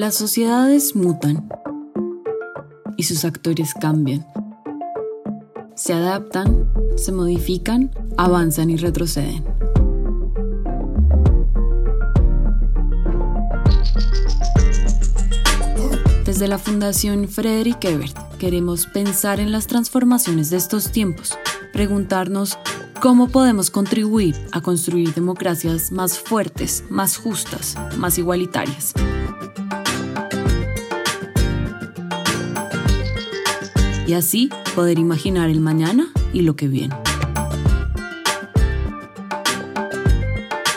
Las sociedades mutan y sus actores cambian. Se adaptan, se modifican, avanzan y retroceden. Desde la Fundación Frederick Ebert queremos pensar en las transformaciones de estos tiempos, preguntarnos cómo podemos contribuir a construir democracias más fuertes, más justas, más igualitarias. Y así poder imaginar el mañana y lo que viene.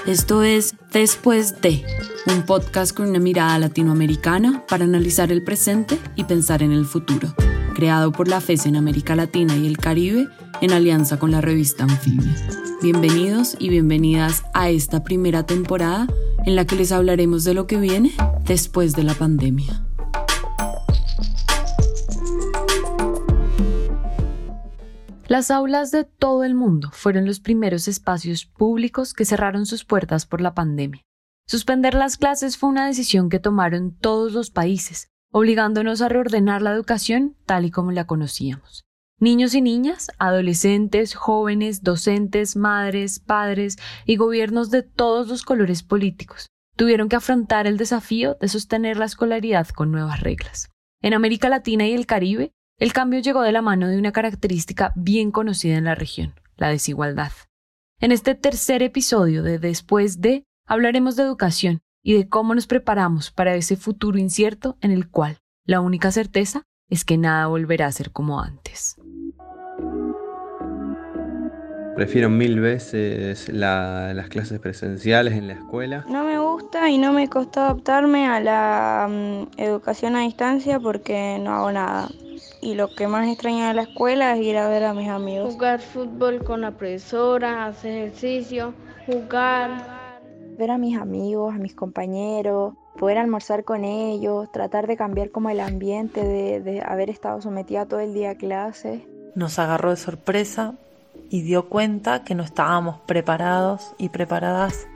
Esto es Después de, un podcast con una mirada latinoamericana para analizar el presente y pensar en el futuro, creado por la FES en América Latina y el Caribe en alianza con la revista Anfibia. Bienvenidos y bienvenidas a esta primera temporada en la que les hablaremos de lo que viene después de la pandemia. Las aulas de todo el mundo fueron los primeros espacios públicos que cerraron sus puertas por la pandemia. Suspender las clases fue una decisión que tomaron todos los países, obligándonos a reordenar la educación tal y como la conocíamos. Niños y niñas, adolescentes, jóvenes, docentes, madres, padres y gobiernos de todos los colores políticos tuvieron que afrontar el desafío de sostener la escolaridad con nuevas reglas. En América Latina y el Caribe, el cambio llegó de la mano de una característica bien conocida en la región, la desigualdad. En este tercer episodio de Después de, hablaremos de educación y de cómo nos preparamos para ese futuro incierto en el cual la única certeza es que nada volverá a ser como antes. Prefiero mil veces las clases presenciales en la escuela. No me gusta y no me costó adaptarme a la mm, educación a distancia porque no hago nada y lo que más extraño de la escuela es ir a ver a mis amigos. Jugar fútbol con la profesora, hacer ejercicio, jugar. Ver a mis amigos, a mis compañeros, poder almorzar con ellos, tratar de cambiar como el ambiente de, de haber estado sometida todo el día a clases. Nos agarró de sorpresa y dio cuenta que no estábamos preparados y preparadas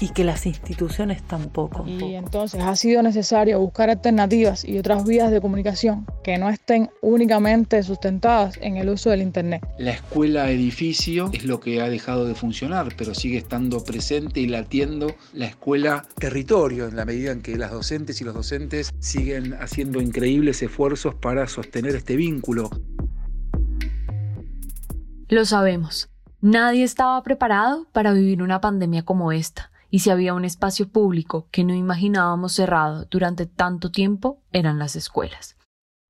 y que las instituciones tampoco. Y entonces ha sido necesario buscar alternativas y otras vías de comunicación que no estén únicamente sustentadas en el uso del Internet. La escuela edificio es lo que ha dejado de funcionar, pero sigue estando presente y latiendo la escuela territorio en la medida en que las docentes y los docentes siguen haciendo increíbles esfuerzos para sostener este vínculo. Lo sabemos. Nadie estaba preparado para vivir una pandemia como esta, y si había un espacio público que no imaginábamos cerrado durante tanto tiempo, eran las escuelas.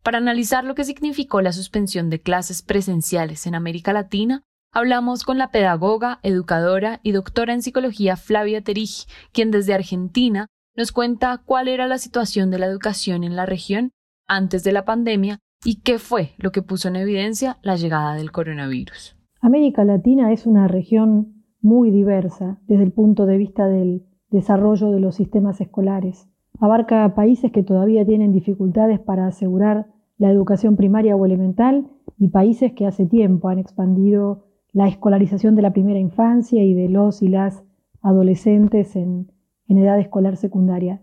Para analizar lo que significó la suspensión de clases presenciales en América Latina, hablamos con la pedagoga, educadora y doctora en psicología Flavia Terigi, quien desde Argentina nos cuenta cuál era la situación de la educación en la región antes de la pandemia ¿Y qué fue lo que puso en evidencia la llegada del coronavirus? América Latina es una región muy diversa desde el punto de vista del desarrollo de los sistemas escolares. Abarca países que todavía tienen dificultades para asegurar la educación primaria o elemental y países que hace tiempo han expandido la escolarización de la primera infancia y de los y las adolescentes en, en edad escolar secundaria.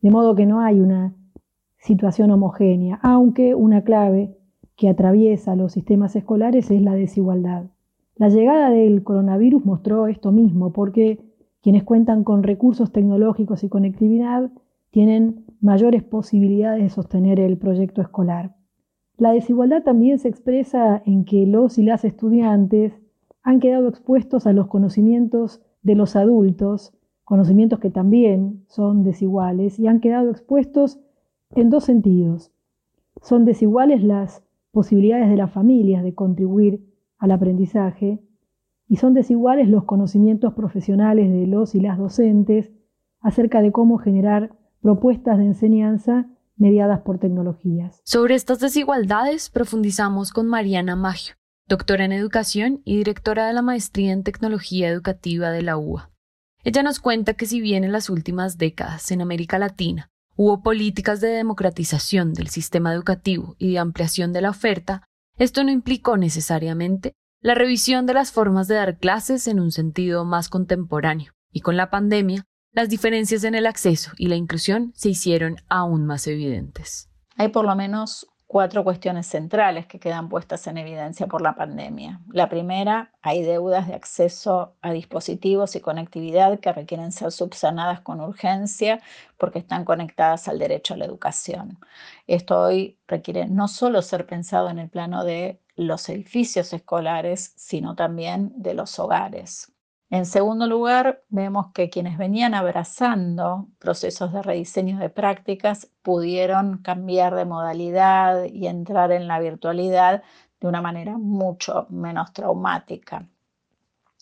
De modo que no hay una situación homogénea, aunque una clave que atraviesa los sistemas escolares es la desigualdad. La llegada del coronavirus mostró esto mismo, porque quienes cuentan con recursos tecnológicos y conectividad tienen mayores posibilidades de sostener el proyecto escolar. La desigualdad también se expresa en que los y las estudiantes han quedado expuestos a los conocimientos de los adultos, conocimientos que también son desiguales, y han quedado expuestos en dos sentidos. Son desiguales las posibilidades de las familias de contribuir al aprendizaje y son desiguales los conocimientos profesionales de los y las docentes acerca de cómo generar propuestas de enseñanza mediadas por tecnologías. Sobre estas desigualdades profundizamos con Mariana Maggio, doctora en educación y directora de la maestría en tecnología educativa de la UA. Ella nos cuenta que si bien en las últimas décadas en América Latina hubo políticas de democratización del sistema educativo y de ampliación de la oferta, esto no implicó necesariamente la revisión de las formas de dar clases en un sentido más contemporáneo, y con la pandemia, las diferencias en el acceso y la inclusión se hicieron aún más evidentes. Hay por lo menos cuatro cuestiones centrales que quedan puestas en evidencia por la pandemia. La primera, hay deudas de acceso a dispositivos y conectividad que requieren ser subsanadas con urgencia porque están conectadas al derecho a la educación. Esto hoy requiere no solo ser pensado en el plano de los edificios escolares, sino también de los hogares. En segundo lugar, vemos que quienes venían abrazando procesos de rediseño de prácticas pudieron cambiar de modalidad y entrar en la virtualidad de una manera mucho menos traumática.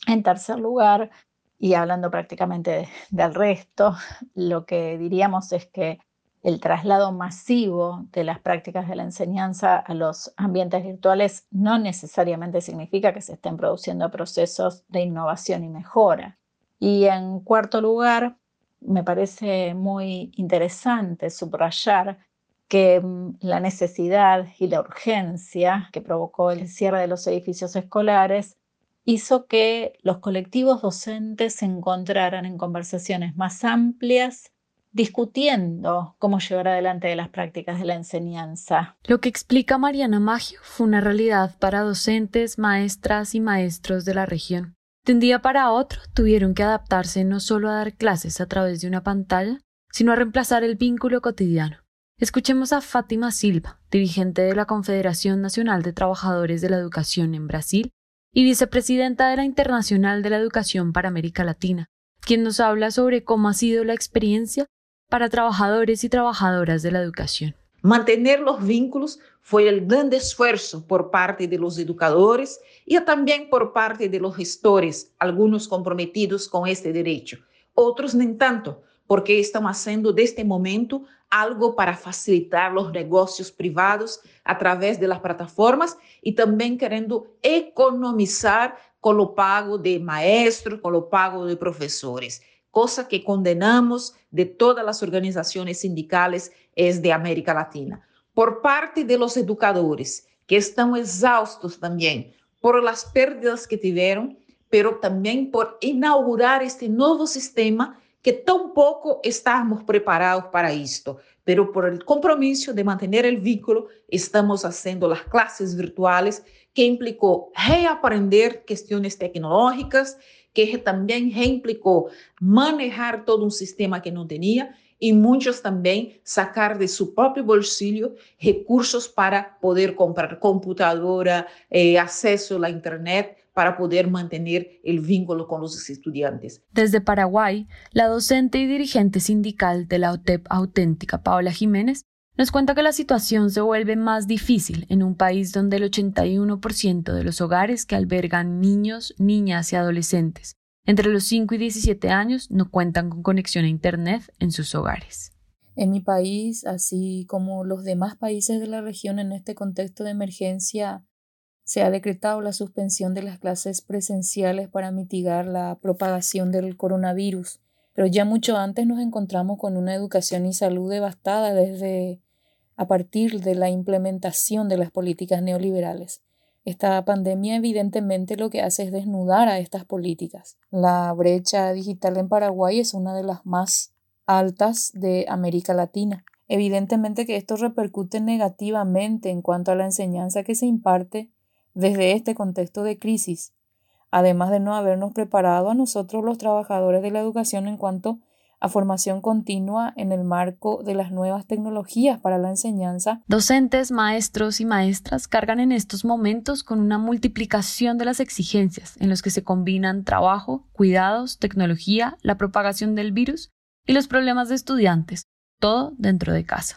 En tercer lugar, y hablando prácticamente del resto, lo que diríamos es que el traslado masivo de las prácticas de la enseñanza a los ambientes virtuales no necesariamente significa que se estén produciendo procesos de innovación y mejora. Y en cuarto lugar, me parece muy interesante subrayar que mm, la necesidad y la urgencia que provocó el cierre de los edificios escolares hizo que los colectivos docentes se encontraran en conversaciones más amplias discutiendo cómo llevar adelante las prácticas de la enseñanza. Lo que explica Mariana Maggio fue una realidad para docentes, maestras y maestros de la región. De un día para otro tuvieron que adaptarse no solo a dar clases a través de una pantalla, sino a reemplazar el vínculo cotidiano. Escuchemos a Fátima Silva, dirigente de la Confederación Nacional de Trabajadores de la Educación en Brasil y vicepresidenta de la Internacional de la Educación para América Latina, quien nos habla sobre cómo ha sido la experiencia para trabajadores y trabajadoras de la educación. Mantener los vínculos fue el gran esfuerzo por parte de los educadores y también por parte de los gestores, algunos comprometidos con este derecho, otros no tanto, porque están haciendo de este momento algo para facilitar los negocios privados a través de las plataformas y también queriendo economizar con lo pago de maestros, con lo pago de profesores cosa que condenamos de todas las organizaciones sindicales es de América Latina. Por parte de los educadores, que están exhaustos también por las pérdidas que tuvieron, pero también por inaugurar este nuevo sistema que tampoco estamos preparados para esto, pero por el compromiso de mantener el vínculo, estamos haciendo las clases virtuales, que implicó reaprender cuestiones tecnológicas, que também reimplicou manejar todo um sistema que não tinha e muitos também sacar de seu próprio bolsillo recursos para poder comprar computadora, eh, acesso à internet para poder mantener el vínculo con los estudiantes. Desde Paraguay, la docente y dirigente sindical de la OTEP auténtica, Paola Jiménez, nos cuenta que la situación se vuelve más difícil en un país donde el 81% de los hogares que albergan niños, niñas y adolescentes entre los 5 y 17 años no cuentan con conexión a Internet en sus hogares. En mi país, así como los demás países de la región en este contexto de emergencia, se ha decretado la suspensión de las clases presenciales para mitigar la propagación del coronavirus. Pero ya mucho antes nos encontramos con una educación y salud devastada desde a partir de la implementación de las políticas neoliberales. Esta pandemia evidentemente lo que hace es desnudar a estas políticas. La brecha digital en Paraguay es una de las más altas de América Latina. Evidentemente que esto repercute negativamente en cuanto a la enseñanza que se imparte desde este contexto de crisis, además de no habernos preparado a nosotros los trabajadores de la educación en cuanto a formación continua en el marco de las nuevas tecnologías para la enseñanza. Docentes, maestros y maestras cargan en estos momentos con una multiplicación de las exigencias en los que se combinan trabajo, cuidados, tecnología, la propagación del virus y los problemas de estudiantes, todo dentro de casa.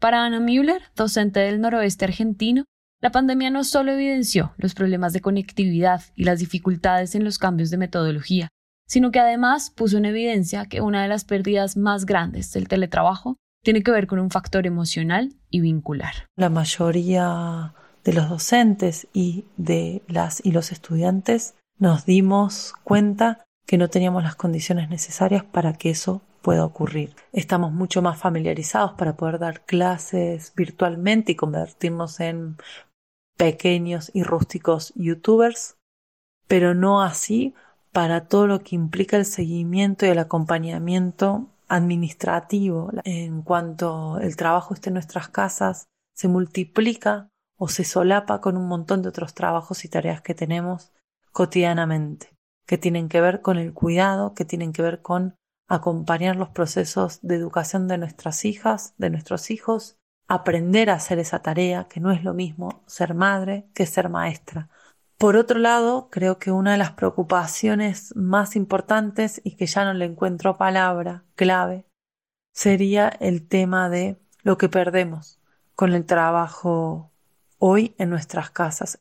Para Ana Müller, docente del noroeste argentino, la pandemia no solo evidenció los problemas de conectividad y las dificultades en los cambios de metodología, sino que además puso en evidencia que una de las pérdidas más grandes del teletrabajo tiene que ver con un factor emocional y vincular. La mayoría de los docentes y de las y los estudiantes nos dimos cuenta que no teníamos las condiciones necesarias para que eso pueda ocurrir. Estamos mucho más familiarizados para poder dar clases virtualmente y convertirnos en pequeños y rústicos youtubers, pero no así para todo lo que implica el seguimiento y el acompañamiento administrativo. En cuanto el trabajo esté en nuestras casas, se multiplica o se solapa con un montón de otros trabajos y tareas que tenemos cotidianamente, que tienen que ver con el cuidado, que tienen que ver con acompañar los procesos de educación de nuestras hijas, de nuestros hijos, aprender a hacer esa tarea, que no es lo mismo ser madre que ser maestra. Por otro lado, creo que una de las preocupaciones más importantes y que ya no le encuentro palabra clave sería el tema de lo que perdemos con el trabajo hoy en nuestras casas.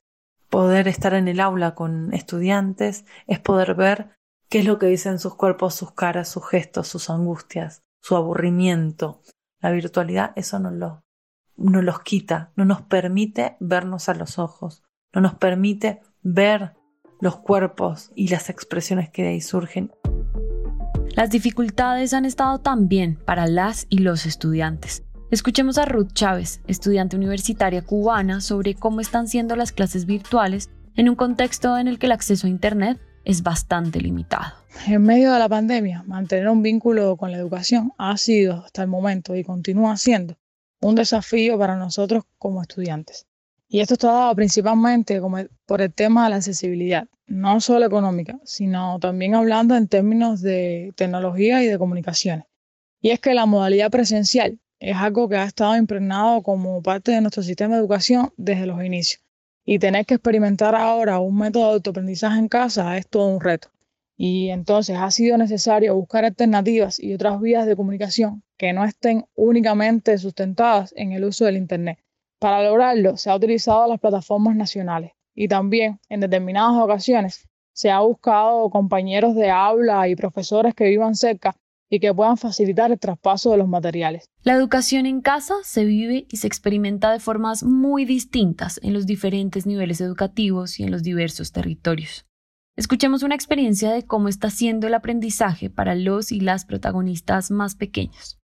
Poder estar en el aula con estudiantes es poder ver qué es lo que dicen sus cuerpos, sus caras, sus gestos, sus angustias, su aburrimiento. La virtualidad eso no no los quita, no nos permite vernos a los ojos, no nos permite ver los cuerpos y las expresiones que de ahí surgen. Las dificultades han estado también para las y los estudiantes. Escuchemos a Ruth Chávez, estudiante universitaria cubana, sobre cómo están siendo las clases virtuales en un contexto en el que el acceso a Internet es bastante limitado. En medio de la pandemia, mantener un vínculo con la educación ha sido hasta el momento y continúa siendo un desafío para nosotros como estudiantes. Y esto está dado principalmente por el tema de la accesibilidad, no solo económica, sino también hablando en términos de tecnología y de comunicaciones. Y es que la modalidad presencial es algo que ha estado impregnado como parte de nuestro sistema de educación desde los inicios. Y tener que experimentar ahora un método de autoaprendizaje en casa es todo un reto. Y entonces ha sido necesario buscar alternativas y otras vías de comunicación que no estén únicamente sustentadas en el uso del Internet para lograrlo, se ha utilizado las plataformas nacionales y también, en determinadas ocasiones, se ha buscado compañeros de aula y profesores que vivan cerca y que puedan facilitar el traspaso de los materiales. La educación en casa se vive y se experimenta de formas muy distintas en los diferentes niveles educativos y en los diversos territorios. Escuchemos una experiencia de cómo está siendo el aprendizaje para los y las protagonistas más pequeños.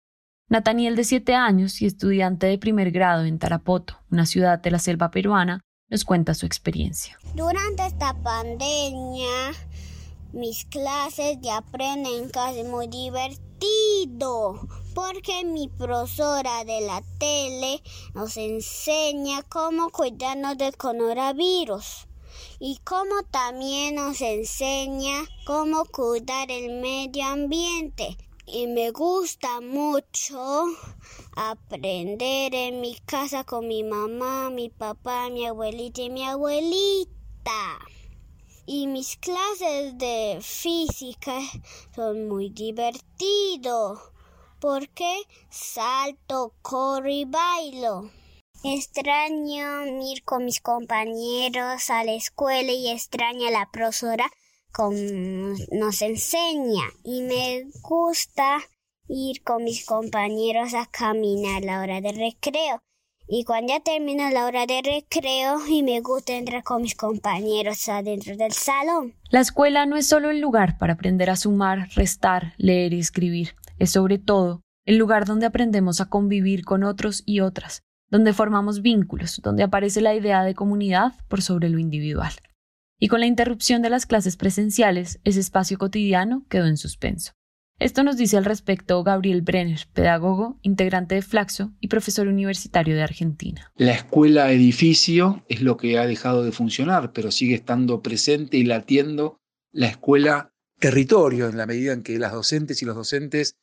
Nathaniel, de 7 años y estudiante de primer grado en Tarapoto, una ciudad de la selva peruana, nos cuenta su experiencia. Durante esta pandemia, mis clases de aprenden casi muy divertido porque mi profesora de la tele nos enseña cómo cuidarnos del coronavirus y cómo también nos enseña cómo cuidar el medio ambiente y me gusta mucho aprender en mi casa con mi mamá, mi papá, mi abuelita y mi abuelita. Y mis clases de física son muy divertidos porque salto, corro y bailo. Extraño ir con mis compañeros a la escuela y extraño a la profesora nos enseña y me gusta ir con mis compañeros a caminar a la hora de recreo. Y cuando ya termina la hora de recreo y me gusta entrar con mis compañeros adentro del salón. La escuela no es solo el lugar para aprender a sumar, restar, leer y escribir. Es sobre todo el lugar donde aprendemos a convivir con otros y otras, donde formamos vínculos, donde aparece la idea de comunidad por sobre lo individual y con la interrupción de las clases presenciales, ese espacio cotidiano quedó en suspenso. Esto nos dice al respecto Gabriel Brenner, pedagogo, integrante de Flaxo y profesor universitario de Argentina. La escuela edificio es lo que ha dejado de funcionar, pero sigue estando presente y latiendo la escuela territorio en la medida en que las docentes y los docentes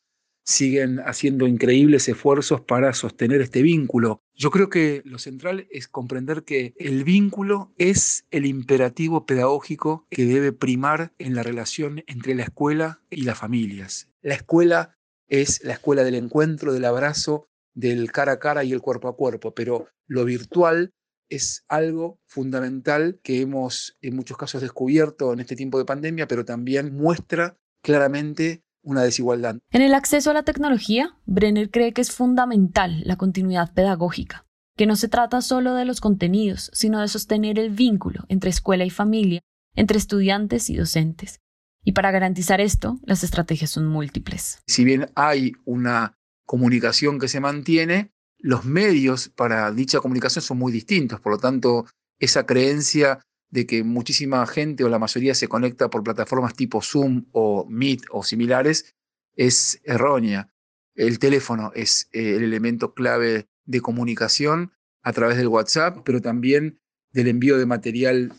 siguen haciendo increíbles esfuerzos para sostener este vínculo. Yo creo que lo central es comprender que el vínculo es el imperativo pedagógico que debe primar en la relación entre la escuela y las familias. La escuela es la escuela del encuentro, del abrazo, del cara a cara y el cuerpo a cuerpo, pero lo virtual es algo fundamental que hemos en muchos casos descubierto en este tiempo de pandemia, pero también muestra claramente una desigualdad. En el acceso a la tecnología, Brenner cree que es fundamental la continuidad pedagógica, que no se trata solo de los contenidos, sino de sostener el vínculo entre escuela y familia, entre estudiantes y docentes. Y para garantizar esto, las estrategias son múltiples. Si bien hay una comunicación que se mantiene, los medios para dicha comunicación son muy distintos, por lo tanto, esa creencia de que muchísima gente o la mayoría se conecta por plataformas tipo Zoom o Meet o similares es errónea. El teléfono es eh, el elemento clave de comunicación a través del WhatsApp, pero también del envío de material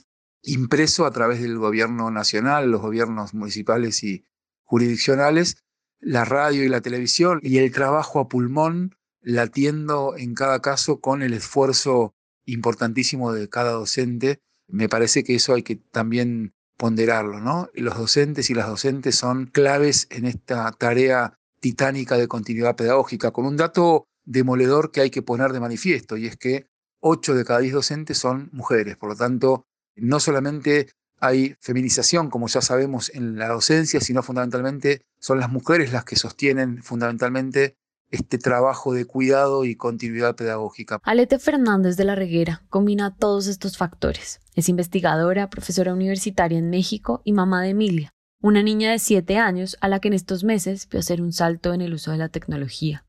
impreso a través del gobierno nacional, los gobiernos municipales y jurisdiccionales, la radio y la televisión y el trabajo a pulmón latiendo en cada caso con el esfuerzo importantísimo de cada docente. Me parece que eso hay que también ponderarlo, ¿no? Los docentes y las docentes son claves en esta tarea titánica de continuidad pedagógica, con un dato demoledor que hay que poner de manifiesto, y es que 8 de cada 10 docentes son mujeres. Por lo tanto, no solamente hay feminización, como ya sabemos, en la docencia, sino fundamentalmente son las mujeres las que sostienen fundamentalmente este trabajo de cuidado y continuidad pedagógica. Alete Fernández de la Reguera combina todos estos factores. Es investigadora, profesora universitaria en México y mamá de Emilia, una niña de 7 años a la que en estos meses vio hacer un salto en el uso de la tecnología.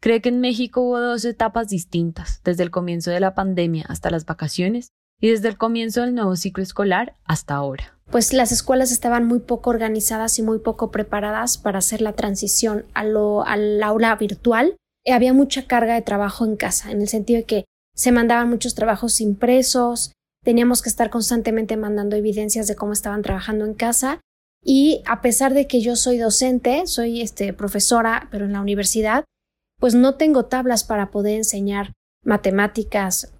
Cree que en México hubo dos etapas distintas, desde el comienzo de la pandemia hasta las vacaciones y desde el comienzo del nuevo ciclo escolar hasta ahora pues las escuelas estaban muy poco organizadas y muy poco preparadas para hacer la transición a lo, al aula virtual. había mucha carga de trabajo en casa, en el sentido de que se mandaban muchos trabajos impresos, teníamos que estar constantemente mandando evidencias de cómo estaban trabajando en casa y a pesar de que yo soy docente, soy este, profesora, pero en la universidad, pues no tengo tablas para poder enseñar matemáticas,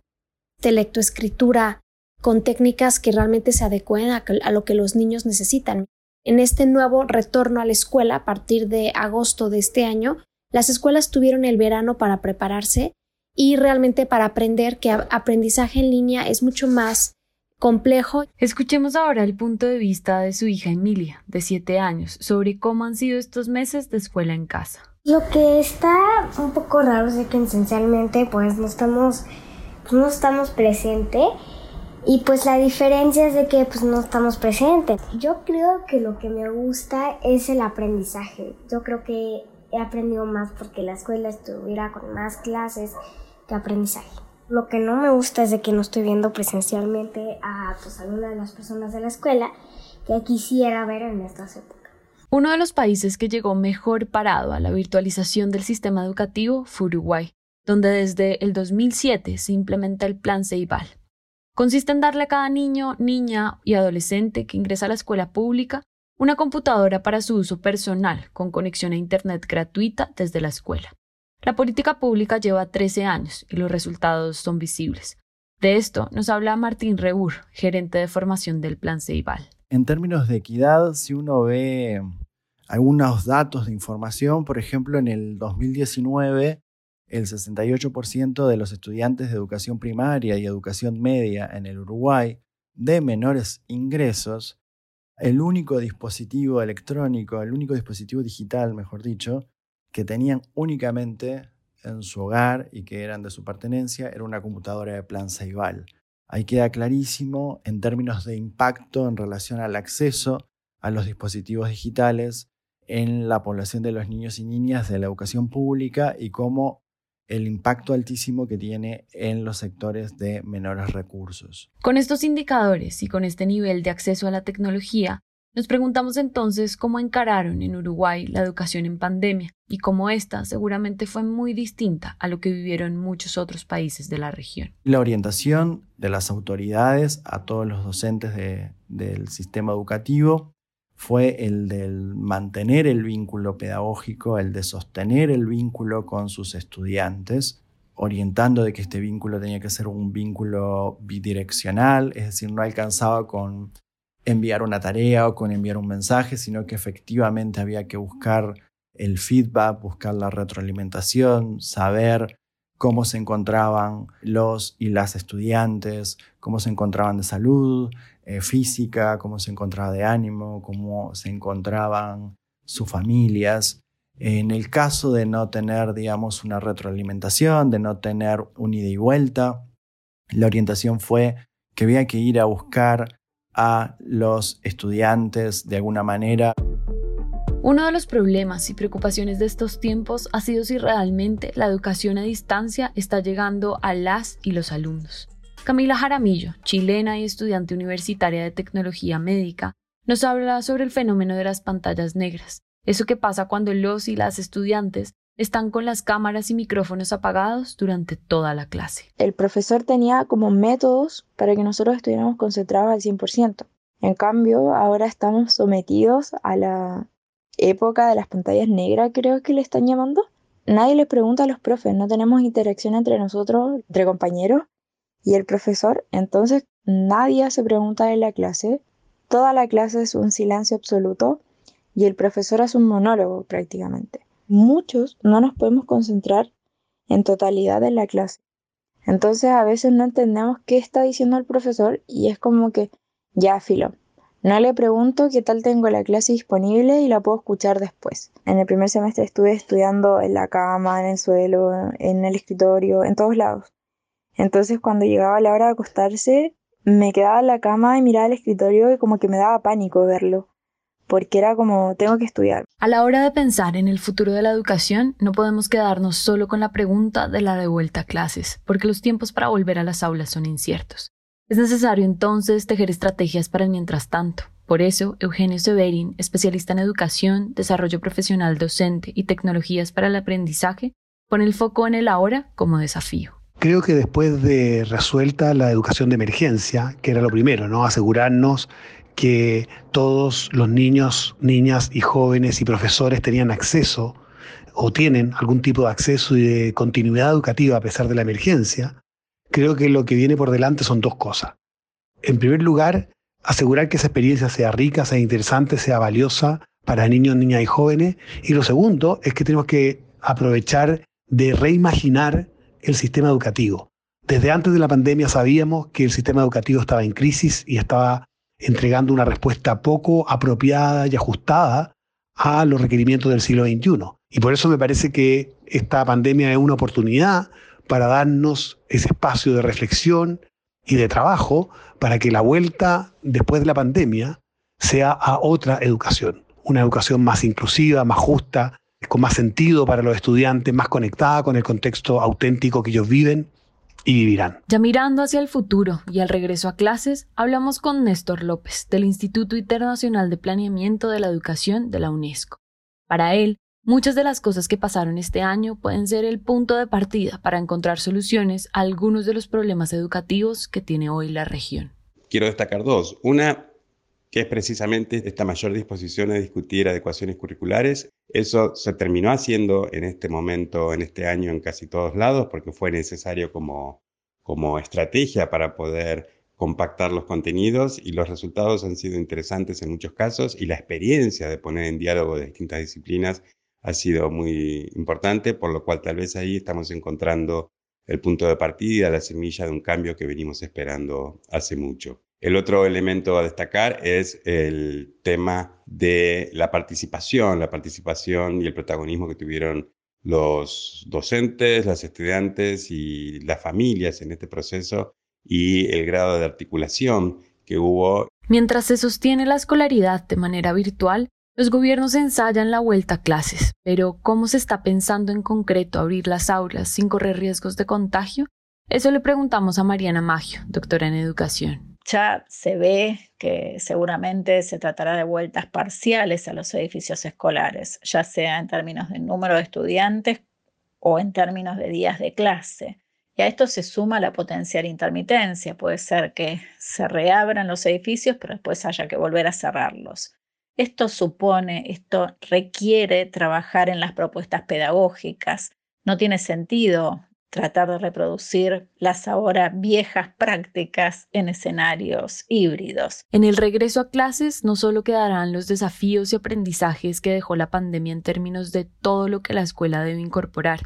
de lectoescritura, con técnicas que realmente se adecuen a, lo que los niños necesitan. En este nuevo retorno a la escuela, a partir de agosto de este año, las escuelas tuvieron el verano para prepararse y realmente para aprender que aprendizaje en línea es mucho más complejo. Escuchemos ahora el punto de vista de su hija Emilia, de 7 años, sobre cómo han sido estos meses de escuela en casa. Lo que está un poco raro es que esencialmente pues no estamos, pues, no estamos presentes y pues la diferencia es de que pues no estamos presentes. Yo creo que lo que me gusta es el aprendizaje. Yo creo que he aprendido más porque la escuela estuviera con más clases que aprendizaje. Lo que no me gusta es de que no estoy viendo presencialmente a pues alguna de las personas de la escuela que quisiera ver en estas épocas. Uno de los países que llegó mejor parado a la virtualización del sistema educativo fue Uruguay, donde desde el 2007 se implementa el Plan Ceibal, Consiste en darle a cada niño, niña y adolescente que ingresa a la escuela pública una computadora para su uso personal con conexión a Internet gratuita desde la escuela. La política pública lleva 13 años y los resultados son visibles. De esto nos habla Martín Rebur, gerente de formación del Plan Ceibal. En términos de equidad, si uno ve algunos datos de información, por ejemplo, en el 2019 el 68% de los estudiantes de educación primaria y educación media en el Uruguay de menores ingresos, el único dispositivo electrónico, el único dispositivo digital, mejor dicho, que tenían únicamente en su hogar y que eran de su pertenencia, era una computadora de plan Ceibal. Ahí queda clarísimo en términos de impacto en relación al acceso a los dispositivos digitales en la población de los niños y niñas de la educación pública y cómo el impacto altísimo que tiene en los sectores de menores recursos. Con estos indicadores y con este nivel de acceso a la tecnología, nos preguntamos entonces cómo encararon en Uruguay la educación en pandemia y cómo esta seguramente fue muy distinta a lo que vivieron muchos otros países de la región. La orientación de las autoridades a todos los docentes del sistema educativo fue el del mantener el vínculo pedagógico, el de sostener el vínculo con sus estudiantes, orientando de que este vínculo tenía que ser un vínculo bidireccional, es decir, no alcanzaba con enviar una tarea o con enviar un mensaje, sino que efectivamente había que buscar el feedback, buscar la retroalimentación, saber cómo se encontraban los y las estudiantes, cómo se encontraban de salud eh, física, cómo se encontraba de ánimo, cómo se encontraban sus familias. En el caso de no tener, digamos, una retroalimentación, de no tener un ida y vuelta, la orientación fue que había que ir a buscar a los estudiantes de alguna manera. Uno de los problemas y preocupaciones de estos tiempos ha sido si realmente la educación a distancia está llegando a las y los alumnos. Camila Jaramillo, chilena y estudiante universitaria de tecnología médica, nos habla sobre el fenómeno de las pantallas negras, eso que pasa cuando los y las estudiantes están con las cámaras y micrófonos apagados durante toda la clase. El profesor tenía como métodos para que nosotros estuviéramos concentrados al 100%. En cambio, ahora estamos sometidos a la época de las pantallas negras, creo que le están llamando. Nadie le pregunta a los profes, no tenemos interacción entre nosotros, entre compañeros y el profesor, entonces nadie hace preguntas en la clase, toda la clase es un silencio absoluto y el profesor hace un monólogo prácticamente muchos no nos podemos concentrar en totalidad en la clase. Entonces a veces no entendemos qué está diciendo el profesor y es como que ya filo. No le pregunto qué tal tengo la clase disponible y la puedo escuchar después. En el primer semestre estuve estudiando en la cama, en el suelo, en el escritorio, en todos lados. Entonces cuando llegaba la hora de acostarse, me quedaba en la cama y miraba el escritorio y como que me daba pánico verlo porque era como, tengo que estudiar. A la hora de pensar en el futuro de la educación, no podemos quedarnos solo con la pregunta de la de vuelta a clases, porque los tiempos para volver a las aulas son inciertos. Es necesario entonces tejer estrategias para el mientras tanto. Por eso, Eugenio Severin, especialista en educación, desarrollo profesional docente y tecnologías para el aprendizaje, pone el foco en el ahora como desafío. Creo que después de resuelta la educación de emergencia, que era lo primero, ¿no? Asegurarnos que todos los niños, niñas y jóvenes y profesores tenían acceso o tienen algún tipo de acceso y de continuidad educativa a pesar de la emergencia, creo que lo que viene por delante son dos cosas. En primer lugar, asegurar que esa experiencia sea rica, sea interesante, sea valiosa para niños, niñas y jóvenes. Y lo segundo es que tenemos que aprovechar de reimaginar el sistema educativo. Desde antes de la pandemia sabíamos que el sistema educativo estaba en crisis y estaba entregando una respuesta poco apropiada y ajustada a los requerimientos del siglo XXI. Y por eso me parece que esta pandemia es una oportunidad para darnos ese espacio de reflexión y de trabajo para que la vuelta después de la pandemia sea a otra educación, una educación más inclusiva, más justa, con más sentido para los estudiantes, más conectada con el contexto auténtico que ellos viven y vivirán. Ya mirando hacia el futuro y al regreso a clases, hablamos con Néstor López del Instituto Internacional de Planeamiento de la Educación de la UNESCO. Para él, muchas de las cosas que pasaron este año pueden ser el punto de partida para encontrar soluciones a algunos de los problemas educativos que tiene hoy la región. Quiero destacar dos. Una, que es precisamente esta mayor disposición a discutir adecuaciones curriculares. Eso se terminó haciendo en este momento, en este año, en casi todos lados, porque fue necesario como, como estrategia para poder compactar los contenidos y los resultados han sido interesantes en muchos casos y la experiencia de poner en diálogo de distintas disciplinas ha sido muy importante, por lo cual tal vez ahí estamos encontrando el punto de partida, la semilla de un cambio que venimos esperando hace mucho. El otro elemento a destacar es el tema de la participación, la participación y el protagonismo que tuvieron los docentes, los estudiantes y las familias en este proceso y el grado de articulación que hubo. Mientras se sostiene la escolaridad de manera virtual, los gobiernos ensayan la vuelta a clases, pero ¿cómo se está pensando en concreto abrir las aulas sin correr riesgos de contagio? Eso le preguntamos a Mariana Maggio, doctora en educación ya se ve que seguramente se tratará de vueltas parciales a los edificios escolares, ya sea en términos de número de estudiantes o en términos de días de clase. Y a esto se suma la potencial intermitencia. Puede ser que se reabran los edificios, pero después haya que volver a cerrarlos. Esto supone, esto requiere trabajar en las propuestas pedagógicas. No tiene sentido tratar de reproducir las ahora viejas prácticas en escenarios híbridos. En el regreso a clases no solo quedarán los desafíos y aprendizajes que dejó la pandemia en términos de todo lo que la escuela debe incorporar,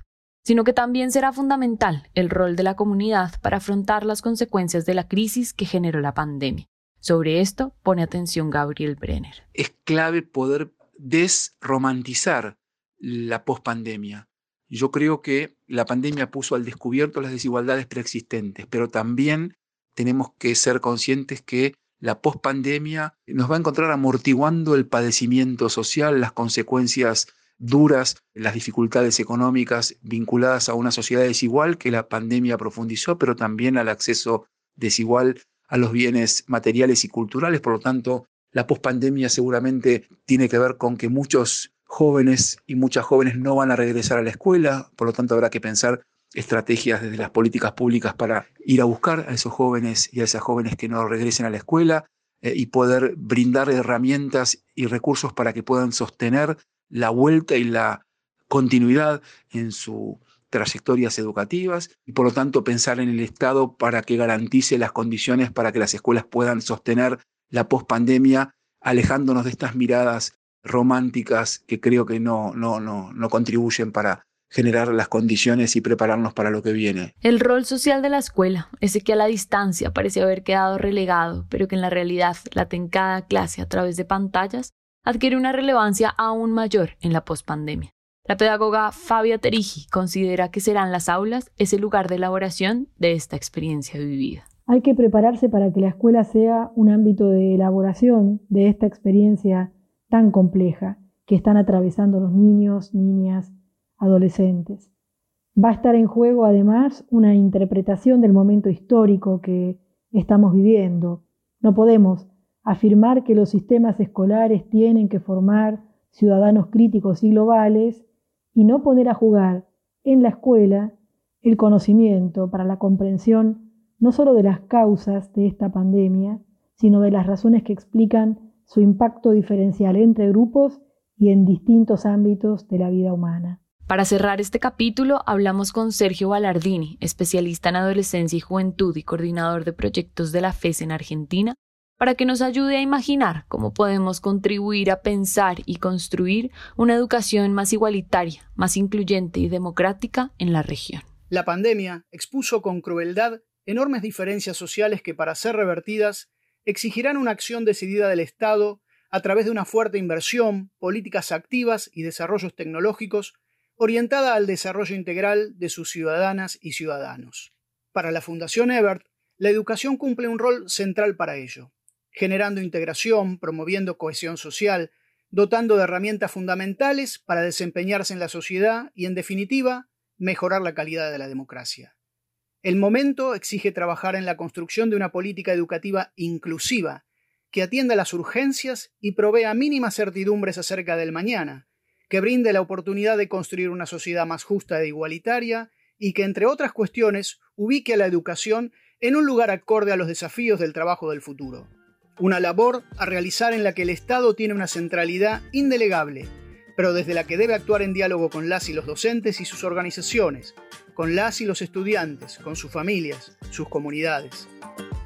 sino que también será fundamental el rol de la comunidad para afrontar las consecuencias de la crisis que generó la pandemia. Sobre esto pone atención Gabriel Brenner. Es clave poder desromantizar la pospandemia. Yo creo que la pandemia puso al descubierto las desigualdades preexistentes, pero también tenemos que ser conscientes que la pospandemia nos va a encontrar amortiguando el padecimiento social, las consecuencias duras, las dificultades económicas vinculadas a una sociedad desigual que la pandemia profundizó, pero también al acceso desigual a los bienes materiales y culturales. Por lo tanto, la pospandemia seguramente tiene que ver con que muchos jóvenes y muchas jóvenes no van a regresar a la escuela, por lo tanto habrá que pensar estrategias desde las políticas públicas para ir a buscar a esos jóvenes y a esas jóvenes que no regresen a la escuela eh, y poder brindar herramientas y recursos para que puedan sostener la vuelta y la continuidad en sus trayectorias educativas y por lo tanto pensar en el Estado para que garantice las condiciones para que las escuelas puedan sostener la pospandemia, alejándonos de estas miradas románticas que creo que no, no, no, no contribuyen para generar las condiciones y prepararnos para lo que viene. El rol social de la escuela, ese que a la distancia parece haber quedado relegado, pero que en la realidad late en cada clase a través de pantallas, adquiere una relevancia aún mayor en la pospandemia. La pedagoga Fabia Terigi considera que serán las aulas ese lugar de elaboración de esta experiencia vivida. Hay que prepararse para que la escuela sea un ámbito de elaboración de esta experiencia tan compleja que están atravesando los niños, niñas, adolescentes. Va a estar en juego además una interpretación del momento histórico que estamos viviendo. No podemos afirmar que los sistemas escolares tienen que formar ciudadanos críticos y globales y no poner a jugar en la escuela el conocimiento para la comprensión no solo de las causas de esta pandemia, sino de las razones que explican su impacto diferencial entre grupos y en distintos ámbitos de la vida humana. Para cerrar este capítulo, hablamos con Sergio Ballardini, especialista en adolescencia y juventud y coordinador de proyectos de la FES en Argentina, para que nos ayude a imaginar cómo podemos contribuir a pensar y construir una educación más igualitaria, más incluyente y democrática en la región. La pandemia expuso con crueldad enormes diferencias sociales que para ser revertidas exigirán una acción decidida del Estado a través de una fuerte inversión, políticas activas y desarrollos tecnológicos orientada al desarrollo integral de sus ciudadanas y ciudadanos. Para la Fundación Ebert, la educación cumple un rol central para ello generando integración, promoviendo cohesión social, dotando de herramientas fundamentales para desempeñarse en la sociedad y, en definitiva, mejorar la calidad de la democracia. El momento exige trabajar en la construcción de una política educativa inclusiva, que atienda las urgencias y provea mínimas certidumbres acerca del mañana, que brinde la oportunidad de construir una sociedad más justa e igualitaria y que, entre otras cuestiones, ubique a la educación en un lugar acorde a los desafíos del trabajo del futuro una labor a realizar en la que el Estado tiene una centralidad indelegable, pero desde la que debe actuar en diálogo con las y los docentes y sus organizaciones, con las y los estudiantes, con sus familias, sus comunidades.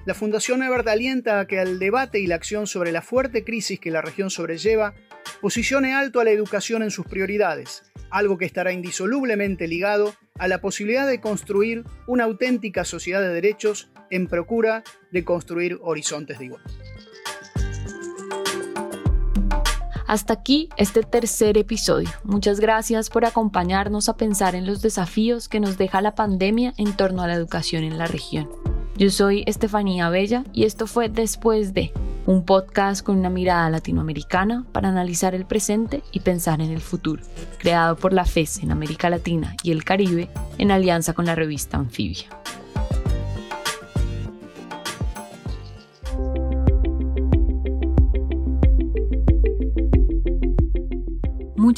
La Fundación Ebert alienta a que el debate y la acción sobre la fuerte crisis que la región sobrelleva posicione alto a la educación en sus prioridades, algo que estará indisolublemente ligado a la posibilidad de construir una auténtica sociedad de derechos en procura de construir horizontes de igualdad. Hasta aquí este tercer episodio. Muchas gracias por acompañarnos a pensar en los desafíos que nos deja la pandemia en torno a la educación en la región. Yo soy Estefanía Bella y esto fue Después de, un podcast con una mirada latinoamericana para analizar el presente y pensar en el futuro, creado por la FES en América Latina y el Caribe en alianza con la revista Anfibia.